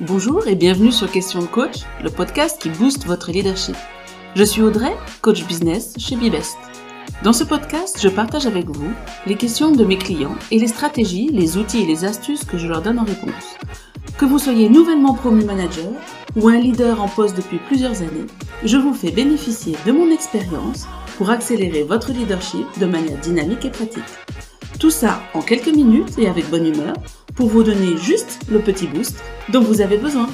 Bonjour et bienvenue sur Question de Coach, le podcast qui booste votre leadership. Je suis Audrey, coach business chez Bibest. Dans ce podcast, je partage avec vous les questions de mes clients et les stratégies, les outils et les astuces que je leur donne en réponse. Que vous soyez nouvellement promu manager ou un leader en poste depuis plusieurs années, je vous fais bénéficier de mon expérience pour accélérer votre leadership de manière dynamique et pratique. Tout ça en quelques minutes et avec bonne humeur pour vous donner juste le petit boost dont vous avez besoin.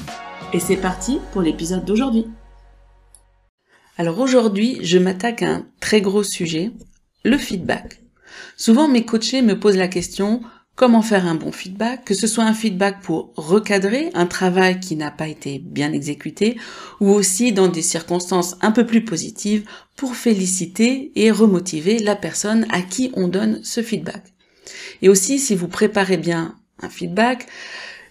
Et c'est parti pour l'épisode d'aujourd'hui. Alors aujourd'hui, je m'attaque à un très gros sujet, le feedback. Souvent mes coachés me posent la question comment faire un bon feedback, que ce soit un feedback pour recadrer un travail qui n'a pas été bien exécuté, ou aussi dans des circonstances un peu plus positives pour féliciter et remotiver la personne à qui on donne ce feedback. Et aussi, si vous préparez bien un feedback,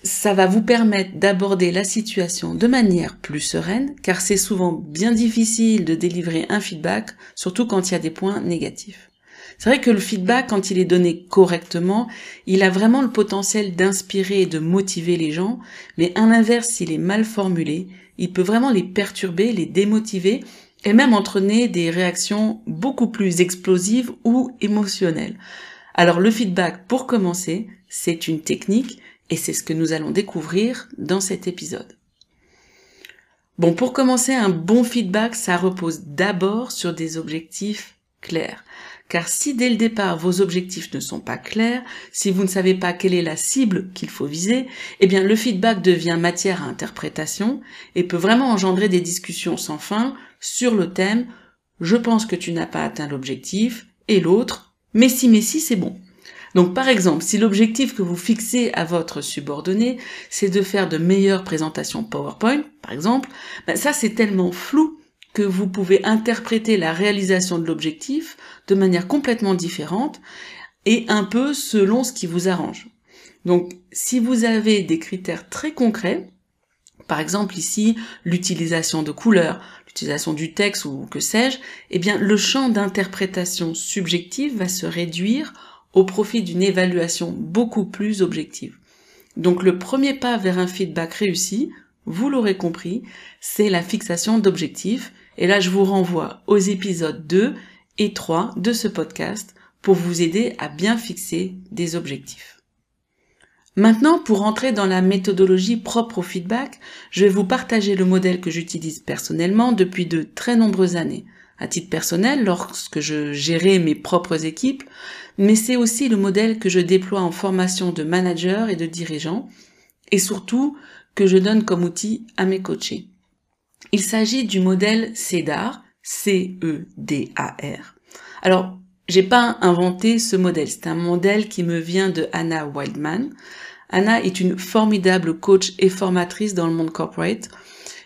ça va vous permettre d'aborder la situation de manière plus sereine, car c'est souvent bien difficile de délivrer un feedback, surtout quand il y a des points négatifs. C'est vrai que le feedback, quand il est donné correctement, il a vraiment le potentiel d'inspirer et de motiver les gens, mais à l'inverse, s'il est mal formulé, il peut vraiment les perturber, les démotiver et même entraîner des réactions beaucoup plus explosives ou émotionnelles. Alors le feedback, pour commencer, c'est une technique et c'est ce que nous allons découvrir dans cet épisode. Bon, pour commencer, un bon feedback, ça repose d'abord sur des objectifs clairs. Car si dès le départ vos objectifs ne sont pas clairs, si vous ne savez pas quelle est la cible qu'il faut viser, eh bien le feedback devient matière à interprétation et peut vraiment engendrer des discussions sans fin sur le thème je pense que tu n'as pas atteint l'objectif et l'autre mais si mais si c'est bon. Donc par exemple, si l'objectif que vous fixez à votre subordonné, c'est de faire de meilleures présentations PowerPoint, par exemple, ben ça c'est tellement flou que vous pouvez interpréter la réalisation de l'objectif de manière complètement différente et un peu selon ce qui vous arrange. Donc si vous avez des critères très concrets, par exemple ici l'utilisation de couleurs, du texte ou que sais-je, eh bien le champ d'interprétation subjective va se réduire au profit d'une évaluation beaucoup plus objective. Donc le premier pas vers un feedback réussi, vous l'aurez compris, c'est la fixation d'objectifs. Et là, je vous renvoie aux épisodes 2 et 3 de ce podcast pour vous aider à bien fixer des objectifs. Maintenant, pour entrer dans la méthodologie propre au feedback, je vais vous partager le modèle que j'utilise personnellement depuis de très nombreuses années à titre personnel lorsque je gérais mes propres équipes, mais c'est aussi le modèle que je déploie en formation de managers et de dirigeants, et surtout que je donne comme outil à mes coachés. Il s'agit du modèle CEDAR, C-E-D-A-R. Alors, j'ai pas inventé ce modèle, c'est un modèle qui me vient de Anna Wildman. Anna est une formidable coach et formatrice dans le monde corporate.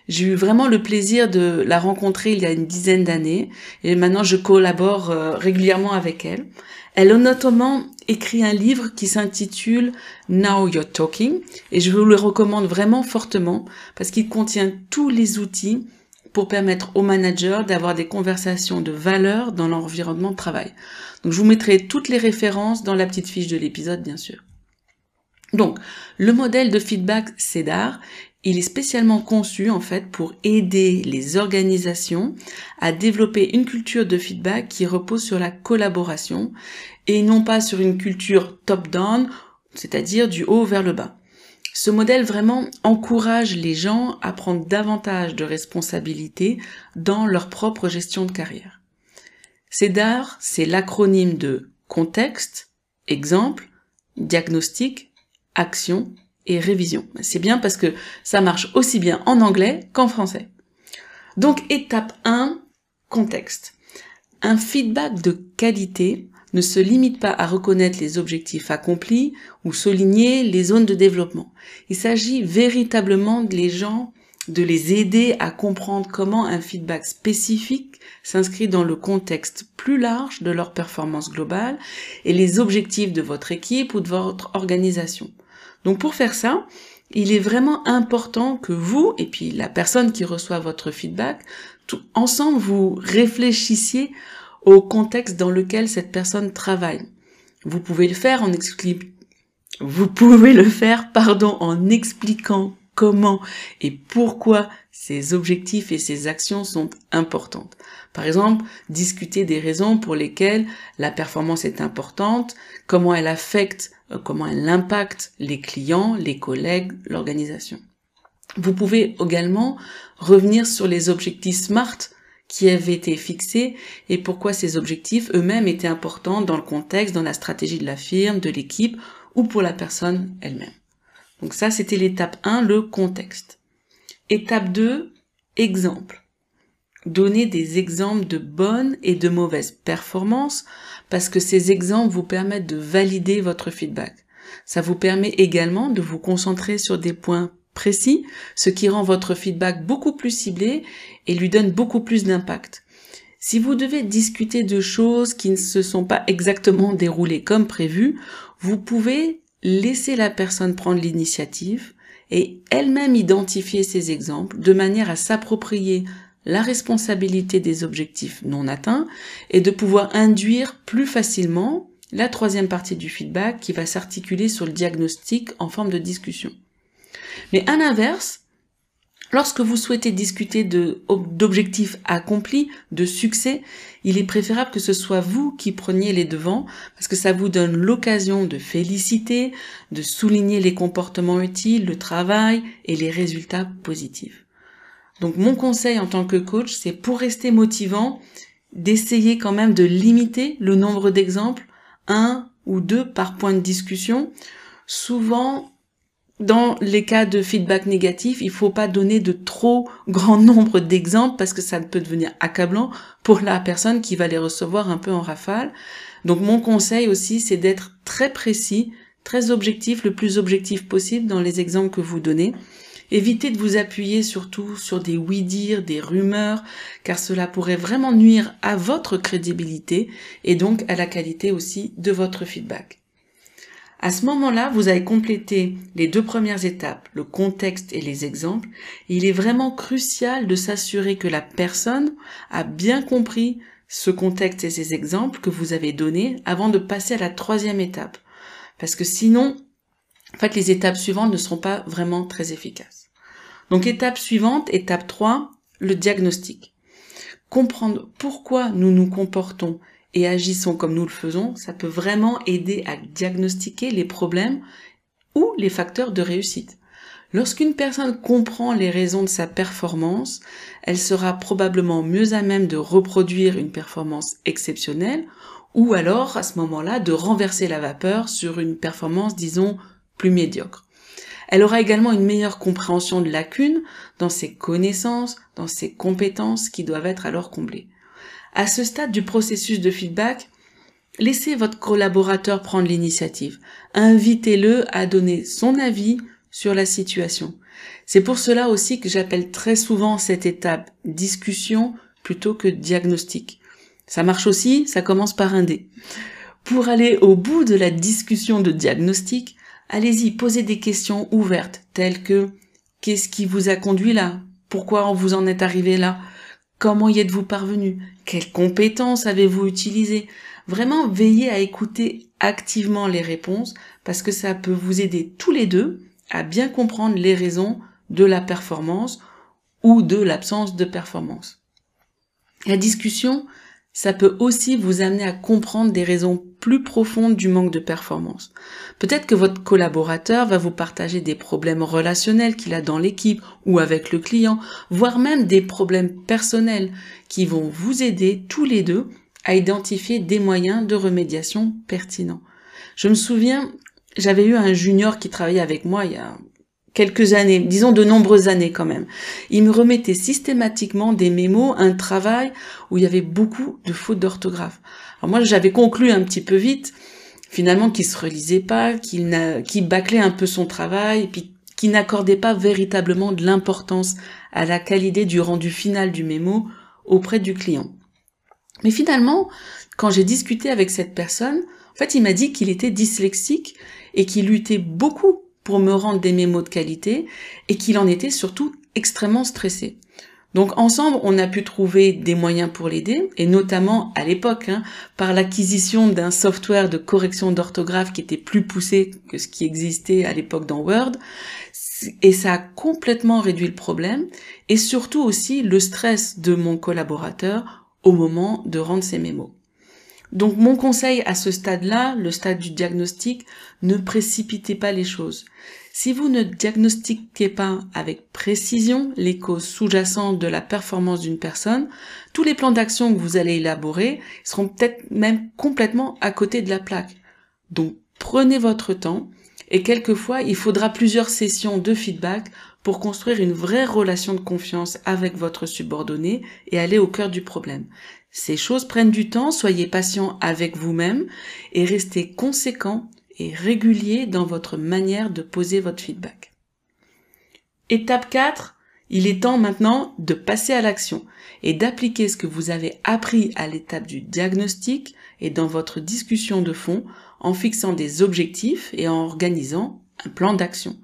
J'ai eu vraiment le plaisir de la rencontrer il y a une dizaine d'années et maintenant je collabore euh, régulièrement avec elle. Elle a notamment écrit un livre qui s'intitule Now You're Talking et je vous le recommande vraiment fortement parce qu'il contient tous les outils pour permettre aux managers d'avoir des conversations de valeur dans l'environnement de travail. Donc je vous mettrai toutes les références dans la petite fiche de l'épisode bien sûr. Donc, le modèle de feedback CEDAR, il est spécialement conçu en fait pour aider les organisations à développer une culture de feedback qui repose sur la collaboration et non pas sur une culture top-down, c'est-à-dire du haut vers le bas. Ce modèle vraiment encourage les gens à prendre davantage de responsabilités dans leur propre gestion de carrière. CEDAR, c'est l'acronyme de contexte, exemple, diagnostic, action et révision. C'est bien parce que ça marche aussi bien en anglais qu'en français. Donc étape 1, contexte. Un feedback de qualité ne se limite pas à reconnaître les objectifs accomplis ou souligner les zones de développement. Il s'agit véritablement de les gens, de les aider à comprendre comment un feedback spécifique s'inscrit dans le contexte plus large de leur performance globale et les objectifs de votre équipe ou de votre organisation. Donc pour faire ça, il est vraiment important que vous et puis la personne qui reçoit votre feedback, tout, ensemble vous réfléchissiez au contexte dans lequel cette personne travaille. Vous pouvez le faire en expliquant vous pouvez le faire, pardon, en expliquant comment et pourquoi ces objectifs et ces actions sont importantes. Par exemple, discuter des raisons pour lesquelles la performance est importante, comment elle affecte, euh, comment elle impacte les clients, les collègues, l'organisation. Vous pouvez également revenir sur les objectifs SMART qui avaient été fixés et pourquoi ces objectifs eux-mêmes étaient importants dans le contexte, dans la stratégie de la firme, de l'équipe ou pour la personne elle-même. Donc ça, c'était l'étape 1, le contexte. Étape 2, exemple. Donner des exemples de bonnes et de mauvaises performances parce que ces exemples vous permettent de valider votre feedback. Ça vous permet également de vous concentrer sur des points ce qui rend votre feedback beaucoup plus ciblé et lui donne beaucoup plus d'impact. Si vous devez discuter de choses qui ne se sont pas exactement déroulées comme prévu, vous pouvez laisser la personne prendre l'initiative et elle-même identifier ces exemples de manière à s'approprier la responsabilité des objectifs non atteints et de pouvoir induire plus facilement la troisième partie du feedback qui va s'articuler sur le diagnostic en forme de discussion. Mais à l'inverse, lorsque vous souhaitez discuter d'objectifs accomplis, de succès, il est préférable que ce soit vous qui preniez les devants parce que ça vous donne l'occasion de féliciter, de souligner les comportements utiles, le travail et les résultats positifs. Donc mon conseil en tant que coach, c'est pour rester motivant, d'essayer quand même de limiter le nombre d'exemples, un ou deux par point de discussion. Souvent, dans les cas de feedback négatif, il faut pas donner de trop grand nombre d'exemples parce que ça peut devenir accablant pour la personne qui va les recevoir un peu en rafale. Donc mon conseil aussi, c'est d'être très précis, très objectif, le plus objectif possible dans les exemples que vous donnez. Évitez de vous appuyer surtout sur des oui-dire, des rumeurs, car cela pourrait vraiment nuire à votre crédibilité et donc à la qualité aussi de votre feedback. À ce moment-là, vous avez complété les deux premières étapes, le contexte et les exemples. il est vraiment crucial de s'assurer que la personne a bien compris ce contexte et ces exemples que vous avez donnés avant de passer à la troisième étape. Parce que sinon, en fait, les étapes suivantes ne seront pas vraiment très efficaces. Donc, étape suivante, étape 3, le diagnostic. Comprendre pourquoi nous nous comportons et agissons comme nous le faisons, ça peut vraiment aider à diagnostiquer les problèmes ou les facteurs de réussite. Lorsqu'une personne comprend les raisons de sa performance, elle sera probablement mieux à même de reproduire une performance exceptionnelle ou alors à ce moment-là de renverser la vapeur sur une performance, disons, plus médiocre. Elle aura également une meilleure compréhension de lacunes dans ses connaissances, dans ses compétences qui doivent être alors comblées. À ce stade du processus de feedback, laissez votre collaborateur prendre l'initiative. Invitez-le à donner son avis sur la situation. C'est pour cela aussi que j'appelle très souvent cette étape discussion plutôt que diagnostic. Ça marche aussi, ça commence par un dé. Pour aller au bout de la discussion de diagnostic, allez-y, posez des questions ouvertes telles que qu'est-ce qui vous a conduit là? Pourquoi vous en êtes arrivé là? Comment y êtes-vous parvenu? Quelles compétences avez-vous utilisées? Vraiment, veillez à écouter activement les réponses parce que ça peut vous aider tous les deux à bien comprendre les raisons de la performance ou de l'absence de performance. La discussion, ça peut aussi vous amener à comprendre des raisons plus profondes du manque de performance. Peut-être que votre collaborateur va vous partager des problèmes relationnels qu'il a dans l'équipe ou avec le client, voire même des problèmes personnels qui vont vous aider tous les deux à identifier des moyens de remédiation pertinents. Je me souviens, j'avais eu un junior qui travaillait avec moi il y a quelques années, disons de nombreuses années quand même. Il me remettait systématiquement des mémos, un travail où il y avait beaucoup de fautes d'orthographe. Alors moi, j'avais conclu un petit peu vite, finalement, qu'il se relisait pas, qu'il qu bâclait un peu son travail, puis qu'il n'accordait pas véritablement de l'importance à la qualité du rendu final du mémo auprès du client. Mais finalement, quand j'ai discuté avec cette personne, en fait, il m'a dit qu'il était dyslexique et qu'il luttait beaucoup pour me rendre des mémos de qualité et qu'il en était surtout extrêmement stressé. Donc ensemble, on a pu trouver des moyens pour l'aider, et notamment à l'époque, hein, par l'acquisition d'un software de correction d'orthographe qui était plus poussé que ce qui existait à l'époque dans Word. Et ça a complètement réduit le problème et surtout aussi le stress de mon collaborateur au moment de rendre ses mémos. Donc mon conseil à ce stade-là, le stade du diagnostic, ne précipitez pas les choses. Si vous ne diagnostiquez pas avec précision les causes sous-jacentes de la performance d'une personne, tous les plans d'action que vous allez élaborer seront peut-être même complètement à côté de la plaque. Donc prenez votre temps et quelquefois il faudra plusieurs sessions de feedback pour construire une vraie relation de confiance avec votre subordonné et aller au cœur du problème. Ces choses prennent du temps, soyez patient avec vous-même et restez conséquent et régulier dans votre manière de poser votre feedback. Étape 4, il est temps maintenant de passer à l'action et d'appliquer ce que vous avez appris à l'étape du diagnostic et dans votre discussion de fond en fixant des objectifs et en organisant un plan d'action.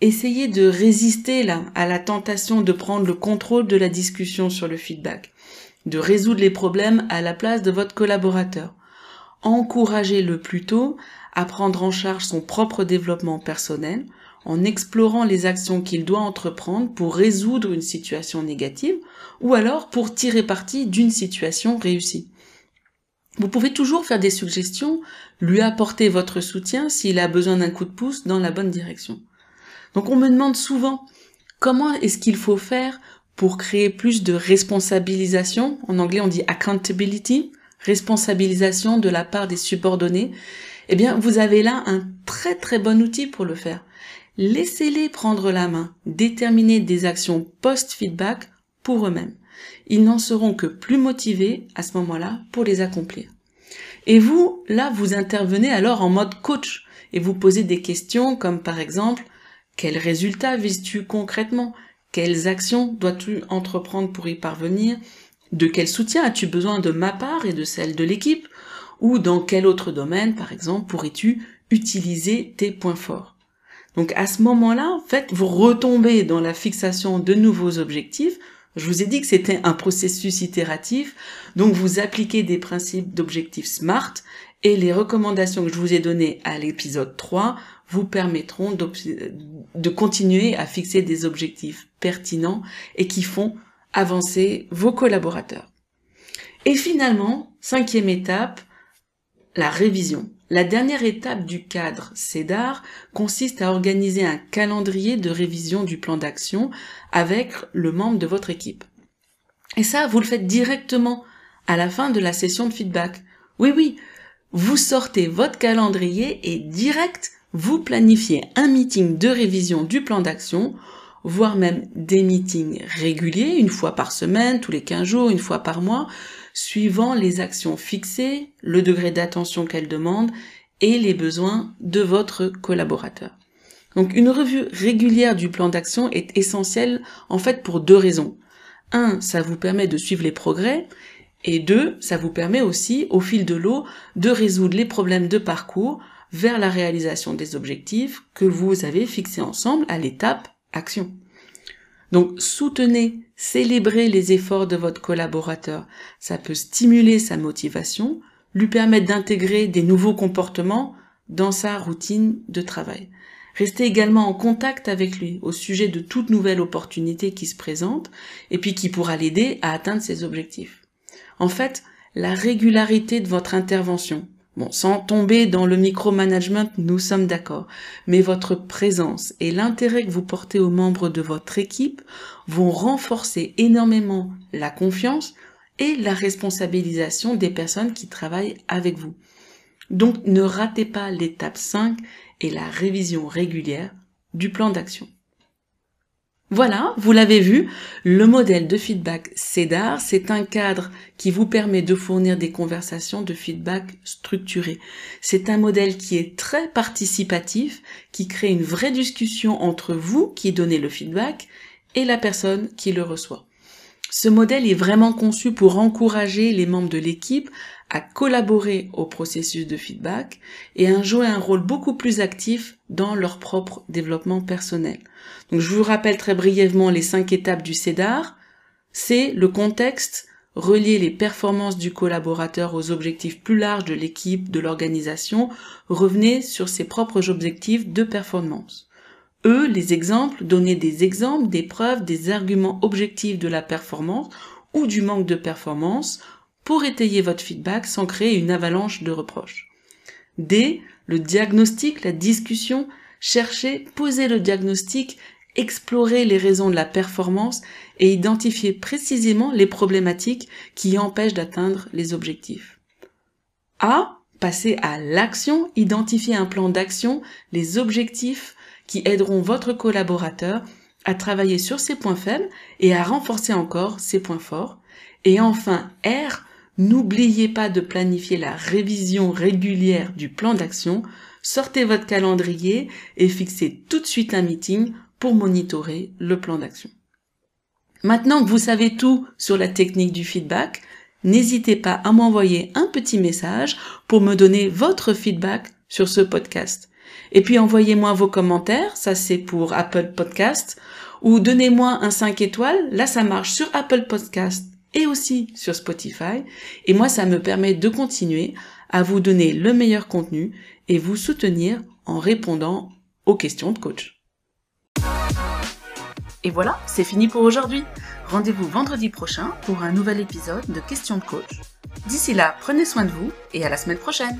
Essayez de résister là à la tentation de prendre le contrôle de la discussion sur le feedback de résoudre les problèmes à la place de votre collaborateur. Encouragez-le plutôt à prendre en charge son propre développement personnel en explorant les actions qu'il doit entreprendre pour résoudre une situation négative ou alors pour tirer parti d'une situation réussie. Vous pouvez toujours faire des suggestions, lui apporter votre soutien s'il a besoin d'un coup de pouce dans la bonne direction. Donc on me demande souvent comment est-ce qu'il faut faire pour créer plus de responsabilisation. En anglais, on dit accountability, responsabilisation de la part des subordonnés. Eh bien, vous avez là un très très bon outil pour le faire. Laissez-les prendre la main, déterminer des actions post-feedback pour eux-mêmes. Ils n'en seront que plus motivés à ce moment-là pour les accomplir. Et vous, là, vous intervenez alors en mode coach et vous posez des questions comme par exemple, quels résultats vises-tu concrètement? Quelles actions dois-tu entreprendre pour y parvenir? De quel soutien as-tu besoin de ma part et de celle de l'équipe? Ou dans quel autre domaine, par exemple, pourrais-tu utiliser tes points forts? Donc à ce moment-là, en fait, vous retombez dans la fixation de nouveaux objectifs. Je vous ai dit que c'était un processus itératif, donc vous appliquez des principes d'objectifs SMART et les recommandations que je vous ai données à l'épisode 3 vous permettront de continuer à fixer des objectifs pertinents et qui font avancer vos collaborateurs. Et finalement, cinquième étape, la révision. La dernière étape du cadre CEDAR consiste à organiser un calendrier de révision du plan d'action avec le membre de votre équipe. Et ça, vous le faites directement à la fin de la session de feedback. Oui, oui, vous sortez votre calendrier et direct, vous planifiez un meeting de révision du plan d'action, voire même des meetings réguliers, une fois par semaine, tous les 15 jours, une fois par mois, suivant les actions fixées, le degré d'attention qu'elles demandent et les besoins de votre collaborateur. Donc une revue régulière du plan d'action est essentielle en fait pour deux raisons. Un, ça vous permet de suivre les progrès et deux, ça vous permet aussi au fil de l'eau de résoudre les problèmes de parcours vers la réalisation des objectifs que vous avez fixés ensemble à l'étape action. Donc soutenez, célébrez les efforts de votre collaborateur. Ça peut stimuler sa motivation, lui permettre d'intégrer des nouveaux comportements dans sa routine de travail. Restez également en contact avec lui au sujet de toute nouvelle opportunité qui se présente et puis qui pourra l'aider à atteindre ses objectifs. En fait, la régularité de votre intervention, Bon, sans tomber dans le micromanagement, nous sommes d'accord. Mais votre présence et l'intérêt que vous portez aux membres de votre équipe vont renforcer énormément la confiance et la responsabilisation des personnes qui travaillent avec vous. Donc ne ratez pas l'étape 5 et la révision régulière du plan d'action. Voilà, vous l'avez vu, le modèle de feedback CEDAR, c'est un cadre qui vous permet de fournir des conversations de feedback structurées. C'est un modèle qui est très participatif, qui crée une vraie discussion entre vous qui donnez le feedback et la personne qui le reçoit. Ce modèle est vraiment conçu pour encourager les membres de l'équipe à collaborer au processus de feedback et à jouer un rôle beaucoup plus actif dans leur propre développement personnel. Donc je vous rappelle très brièvement les cinq étapes du CEDAR. C'est le contexte, relier les performances du collaborateur aux objectifs plus larges de l'équipe, de l'organisation, revenez sur ses propres objectifs de performance. Eux, les exemples, donner des exemples, des preuves, des arguments objectifs de la performance ou du manque de performance pour étayer votre feedback sans créer une avalanche de reproches. D, le diagnostic, la discussion, chercher, poser le diagnostic, explorer les raisons de la performance et identifier précisément les problématiques qui empêchent d'atteindre les objectifs. A, passer à l'action, identifier un plan d'action, les objectifs qui aideront votre collaborateur à travailler sur ses points faibles et à renforcer encore ses points forts. Et enfin, R, n'oubliez pas de planifier la révision régulière du plan d'action, sortez votre calendrier et fixez tout de suite un meeting pour monitorer le plan d'action. Maintenant que vous savez tout sur la technique du feedback, n'hésitez pas à m'envoyer un petit message pour me donner votre feedback sur ce podcast. Et puis envoyez-moi vos commentaires, ça c'est pour Apple Podcast, ou donnez-moi un 5 étoiles, là ça marche sur Apple Podcast et aussi sur Spotify, et moi ça me permet de continuer à vous donner le meilleur contenu et vous soutenir en répondant aux questions de coach. Et voilà, c'est fini pour aujourd'hui. Rendez-vous vendredi prochain pour un nouvel épisode de Questions de coach. D'ici là, prenez soin de vous et à la semaine prochaine.